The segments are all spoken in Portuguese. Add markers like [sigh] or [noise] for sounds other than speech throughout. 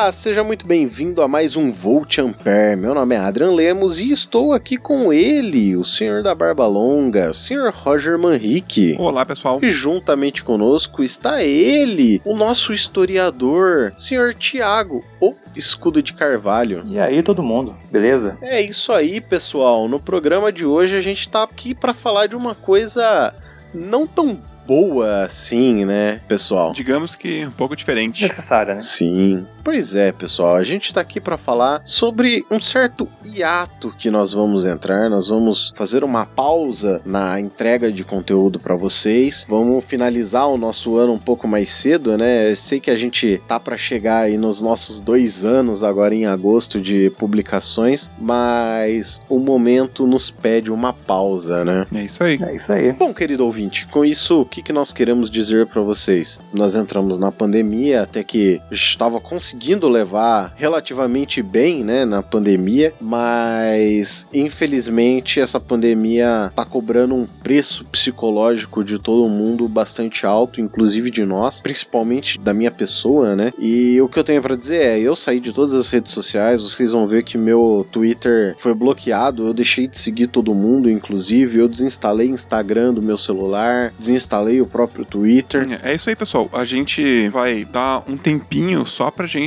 Olá, seja muito bem-vindo a mais um Volt Ampere. Meu nome é Adrian Lemos e estou aqui com ele, o senhor da barba longa, o senhor Roger Manrique. Olá, pessoal. E juntamente conosco está ele, o nosso historiador, senhor Tiago, o Escudo de Carvalho. E aí, todo mundo, beleza? É isso aí, pessoal. No programa de hoje a gente tá aqui para falar de uma coisa não tão boa assim, né, pessoal? Digamos que um pouco diferente. Necessária, né? Sim. Pois é, pessoal, a gente tá aqui para falar sobre um certo hiato que nós vamos entrar, nós vamos fazer uma pausa na entrega de conteúdo para vocês. Vamos finalizar o nosso ano um pouco mais cedo, né? Eu sei que a gente tá para chegar aí nos nossos dois anos agora em agosto de publicações, mas o momento nos pede uma pausa, né? É isso aí. É isso aí. Bom, querido ouvinte, com isso, o que, que nós queremos dizer para vocês? Nós entramos na pandemia até que estava conseguindo levar relativamente bem, né, na pandemia, mas infelizmente essa pandemia tá cobrando um preço psicológico de todo mundo bastante alto, inclusive de nós, principalmente da minha pessoa, né? E o que eu tenho para dizer é, eu saí de todas as redes sociais, vocês vão ver que meu Twitter foi bloqueado, eu deixei de seguir todo mundo, inclusive eu desinstalei Instagram do meu celular, desinstalei o próprio Twitter. É isso aí, pessoal. A gente vai dar um tempinho só pra gente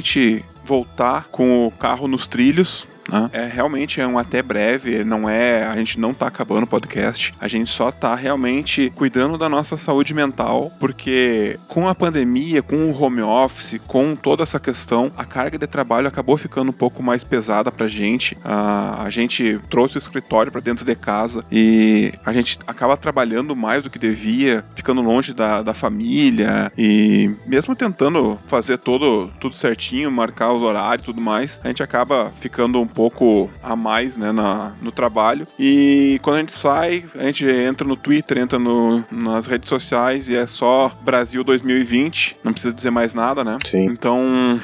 voltar com o carro nos trilhos. Né? É realmente é um até breve, não é, a gente não tá acabando o podcast, a gente só tá realmente cuidando da nossa saúde mental, porque com a pandemia, com o home office, com toda essa questão, a carga de trabalho acabou ficando um pouco mais pesada pra gente. a gente trouxe o escritório para dentro de casa e a gente acaba trabalhando mais do que devia, ficando longe da, da família e mesmo tentando fazer todo, tudo certinho, marcar os horários e tudo mais, a gente acaba ficando um pouco a mais né, na, no trabalho. E quando a gente sai, a gente entra no Twitter, entra no, nas redes sociais e é só Brasil 2020. Não precisa dizer mais nada, né? Sim. Então,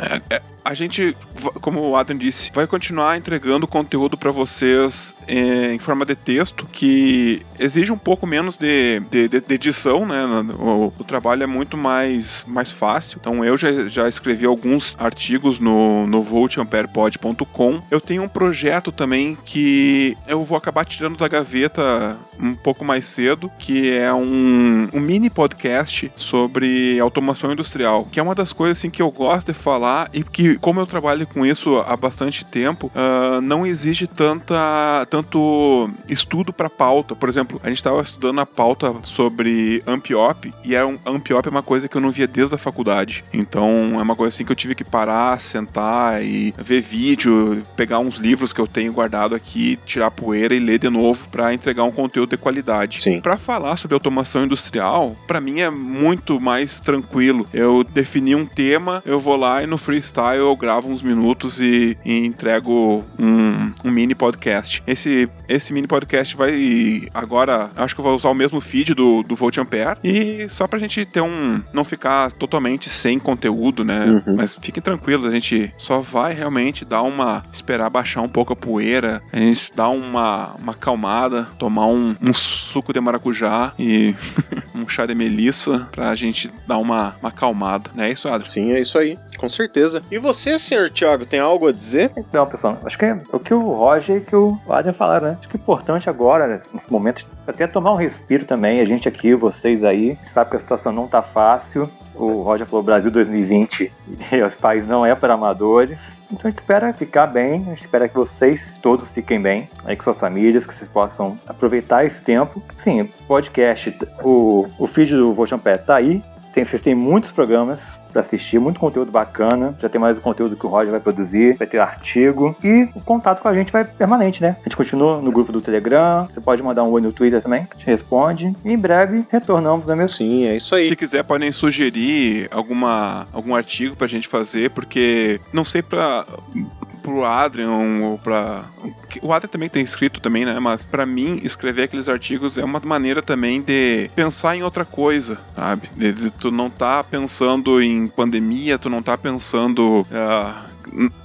é, é, a gente, como o Adam disse, vai continuar entregando conteúdo para vocês é, em forma de texto, que exige um pouco menos de, de, de, de edição, né? O, o, trabalho é muito mais, mais fácil. Então eu já, já escrevi alguns artigos no, no voltamperepod.com. Eu tenho um projeto também que eu vou acabar tirando da gaveta um pouco mais cedo, que é um, um mini podcast sobre automação industrial, que é uma das coisas assim que eu gosto de falar e que, como eu trabalho com isso há bastante tempo, uh, não exige tanta, tanto estudo para pauta. Por exemplo, a gente estava estudando a pauta sobre Ampiop e é um, Ampiop é uma coisa que eu não via desde a faculdade. Então é uma coisa assim que eu tive que parar, sentar e ver vídeo, pegar uns livros que eu tenho guardado aqui, tirar poeira e ler de novo para entregar um conteúdo de qualidade. Sim. Para falar sobre automação industrial, para mim é muito mais tranquilo. Eu defini um tema, eu vou lá e no freestyle eu gravo uns minutos e, e entrego um, um, mini podcast. Esse, esse mini podcast vai agora, acho que eu vou usar o mesmo feed do, do Volt Ampere e só pra gente ter um, não ficar totalmente sem conteúdo, né? Uhum. Mas fiquem tranquilos, a gente só vai realmente dar uma, esperar baixar um pouco a poeira, a gente dar uma, uma calmada, tomar um, um suco de maracujá e [laughs] um chá de melissa pra gente dar uma, uma acalmada. Não é isso, Adri? Sim, é isso aí, com certeza. E você, senhor Thiago, tem algo a dizer? Então, pessoal, acho que é o que o Roger e que o Adrian falaram, né? Acho que é importante agora, nesse momento, até tomar um respiro também. A gente aqui, vocês aí, sabe que a situação não tá fácil. O Roger falou Brasil 2020 e os [laughs] países não é para amadores. Então a gente espera ficar bem, a gente espera que vocês todos fiquem bem, aí com suas famílias, que vocês possam aproveitar esse tempo. Sim, podcast, o, o feed do Volchan Pé tá aí. Tem, vocês têm muitos programas para assistir, muito conteúdo bacana. Já tem mais o conteúdo que o Roger vai produzir, vai ter artigo. E o contato com a gente vai permanente, né? A gente continua no grupo do Telegram. Você pode mandar um oi no Twitter também, a gente responde. E em breve retornamos, não é mesmo? Sim, é isso aí. Se quiser, podem sugerir alguma, algum artigo pra gente fazer, porque não sei pra pro Adrian ou pra. O Adrian também tem escrito também, né? Mas para mim, escrever aqueles artigos é uma maneira também de pensar em outra coisa, sabe? De, de tu não tá pensando em pandemia, tu não tá pensando. Uh,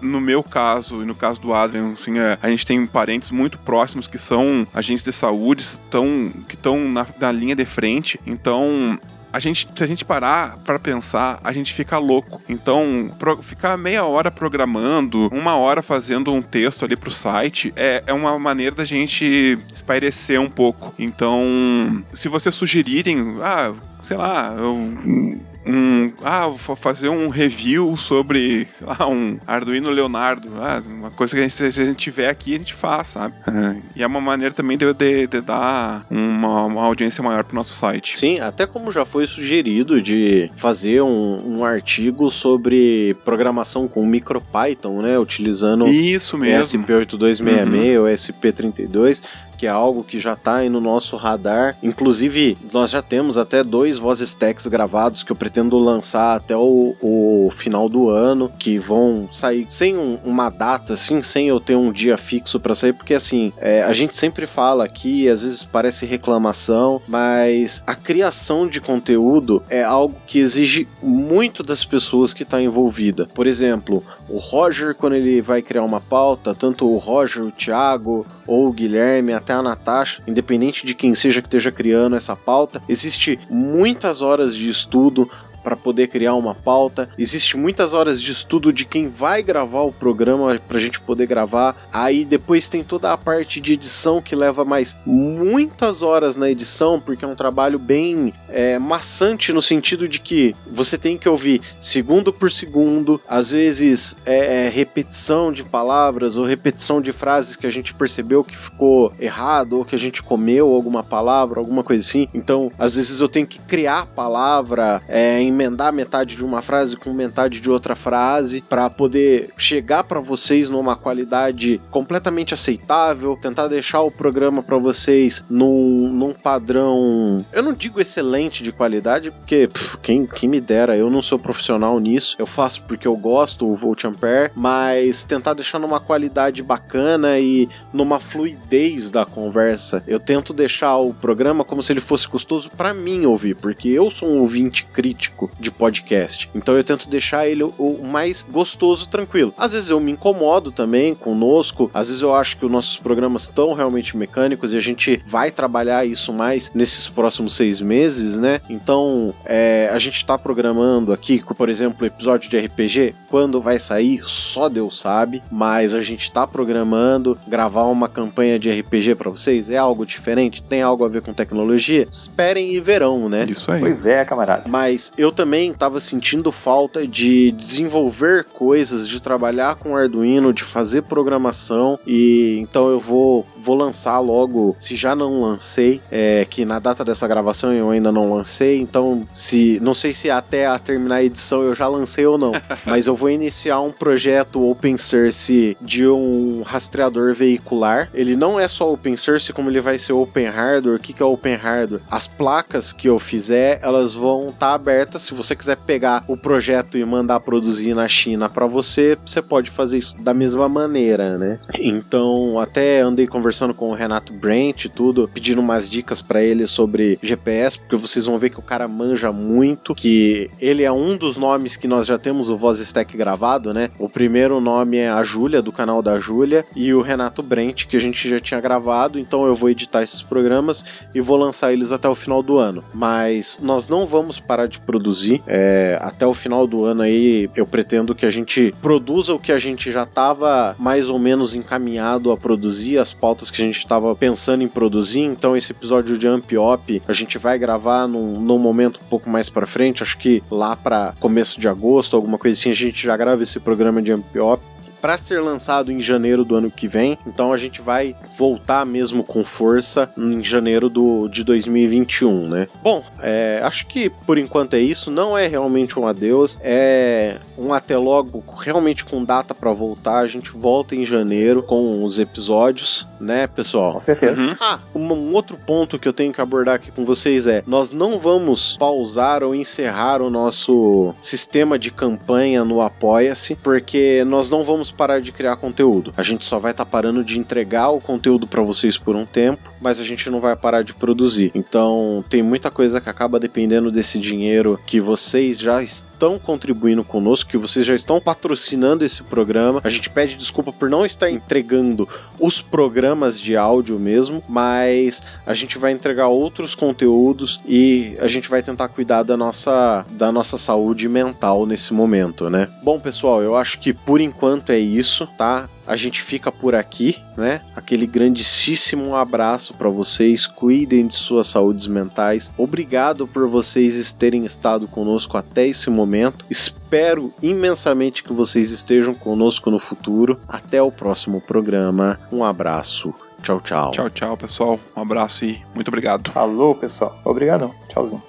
no meu caso e no caso do Adrian, assim, a gente tem parentes muito próximos que são agentes de saúde, tão, que estão na, na linha de frente. Então, a gente, se a gente parar para pensar, a gente fica louco. Então, pro, ficar meia hora programando, uma hora fazendo um texto ali pro site, é, é uma maneira da gente espairecer um pouco. Então, se vocês sugerirem, ah, sei lá, eu um. Ah, vou fazer um review sobre, sei lá, um Arduino Leonardo. Ah, uma coisa que a gente, se a gente tiver aqui, a gente faz, sabe? É, e é uma maneira também de, de, de dar uma, uma, audiência maior pro nosso site. Sim, até como já foi sugerido de fazer um, um artigo sobre programação com MicroPython, né? Utilizando Isso mesmo. SP8266 uhum. ou SP32 que é algo que já está aí no nosso radar. Inclusive, nós já temos até dois vozes techs gravados que eu pretendo lançar até o, o final do ano, que vão sair sem um, uma data, assim, sem eu ter um dia fixo para sair, porque assim, é, a gente sempre fala aqui, às vezes parece reclamação, mas a criação de conteúdo é algo que exige muito das pessoas que está envolvida. Por exemplo, o Roger, quando ele vai criar uma pauta, tanto o Roger, o Thiago ou o Guilherme, até a Natasha, independente de quem seja que esteja criando essa pauta, existe muitas horas de estudo, para poder criar uma pauta. Existe muitas horas de estudo de quem vai gravar o programa para a gente poder gravar. Aí depois tem toda a parte de edição que leva mais muitas horas na edição, porque é um trabalho bem é, maçante no sentido de que você tem que ouvir segundo por segundo, às vezes é, é repetição de palavras ou repetição de frases que a gente percebeu que ficou errado ou que a gente comeu alguma palavra, alguma coisa assim. Então, às vezes eu tenho que criar a palavra é, emendar metade de uma frase com metade de outra frase para poder chegar para vocês numa qualidade completamente aceitável, tentar deixar o programa para vocês num, num padrão, eu não digo excelente de qualidade, porque pff, quem, quem me dera, eu não sou profissional nisso, eu faço porque eu gosto, o Volt Ampere, mas tentar deixar numa qualidade bacana e numa fluidez da conversa. Eu tento deixar o programa como se ele fosse custoso para mim ouvir, porque eu sou um ouvinte crítico de podcast. Então eu tento deixar ele o, mais gostoso, tranquilo. Às vezes eu me incomodo também conosco, às vezes eu acho que os nossos programas estão realmente mecânicos e a gente vai trabalhar isso mais nesses próximos seis meses, né? Então é, a gente está programando aqui, por exemplo, episódio de RPG, quando vai sair, só Deus sabe, mas a gente está programando gravar uma campanha de RPG para vocês. É algo diferente? Tem algo a ver com tecnologia? Esperem e verão, né? Isso aí. Pois é, camarada. Mas eu também estava sentindo falta de desenvolver coisas, de trabalhar com Arduino, de fazer programação e então eu vou vou lançar logo, se já não lancei, é, que na data dessa gravação eu ainda não lancei, então se não sei se até a terminar a edição eu já lancei ou não, [laughs] mas eu vou iniciar um projeto open source de um rastreador veicular. Ele não é só open source, como ele vai ser open hardware. O que, que é open hardware? As placas que eu fizer, elas vão estar tá abertas se você quiser pegar o projeto e mandar produzir na China para você, você pode fazer isso da mesma maneira, né? Então, até andei conversando com o Renato Brent e tudo, pedindo umas dicas para ele sobre GPS, porque vocês vão ver que o cara manja muito, que ele é um dos nomes que nós já temos o Voz Stack gravado, né? O primeiro nome é a Júlia, do canal da Júlia, e o Renato Brent, que a gente já tinha gravado, então eu vou editar esses programas e vou lançar eles até o final do ano. Mas nós não vamos parar de produzir produzir. É, até o final do ano aí, eu pretendo que a gente produza o que a gente já estava mais ou menos encaminhado a produzir, as pautas que a gente estava pensando em produzir. Então, esse episódio de Amp Op a gente vai gravar num, num momento um pouco mais para frente, acho que lá para começo de agosto, alguma coisa assim, a gente já grava esse programa de Amp Op para ser lançado em janeiro do ano que vem. Então a gente vai voltar mesmo com força em janeiro do, de 2021, né? Bom, é, acho que por enquanto é isso. Não é realmente um adeus, é um até logo realmente com data para voltar. A gente volta em janeiro com os episódios, né, pessoal? Com certeza. Uhum. Ah, um, um outro ponto que eu tenho que abordar aqui com vocês é: nós não vamos pausar ou encerrar o nosso sistema de campanha no Apoia-se, porque nós não vamos parar de criar conteúdo. A gente só vai estar tá parando de entregar o conteúdo para vocês por um tempo, mas a gente não vai parar de produzir. Então, tem muita coisa que acaba dependendo desse dinheiro que vocês já estão contribuindo conosco, que vocês já estão patrocinando esse programa. A gente pede desculpa por não estar entregando os programas de áudio mesmo, mas a gente vai entregar outros conteúdos e a gente vai tentar cuidar da nossa, da nossa saúde mental nesse momento, né? Bom, pessoal, eu acho que por enquanto é isso, tá? A gente fica por aqui, né? Aquele grandíssimo abraço para vocês. Cuidem de suas saúdes mentais. Obrigado por vocês terem estado conosco até esse momento. Espero imensamente que vocês estejam conosco no futuro. Até o próximo programa. Um abraço. Tchau, tchau. Tchau, tchau, pessoal. Um abraço e muito obrigado. Alô, pessoal. Obrigadão. Tchauzinho.